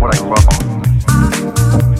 what I love on.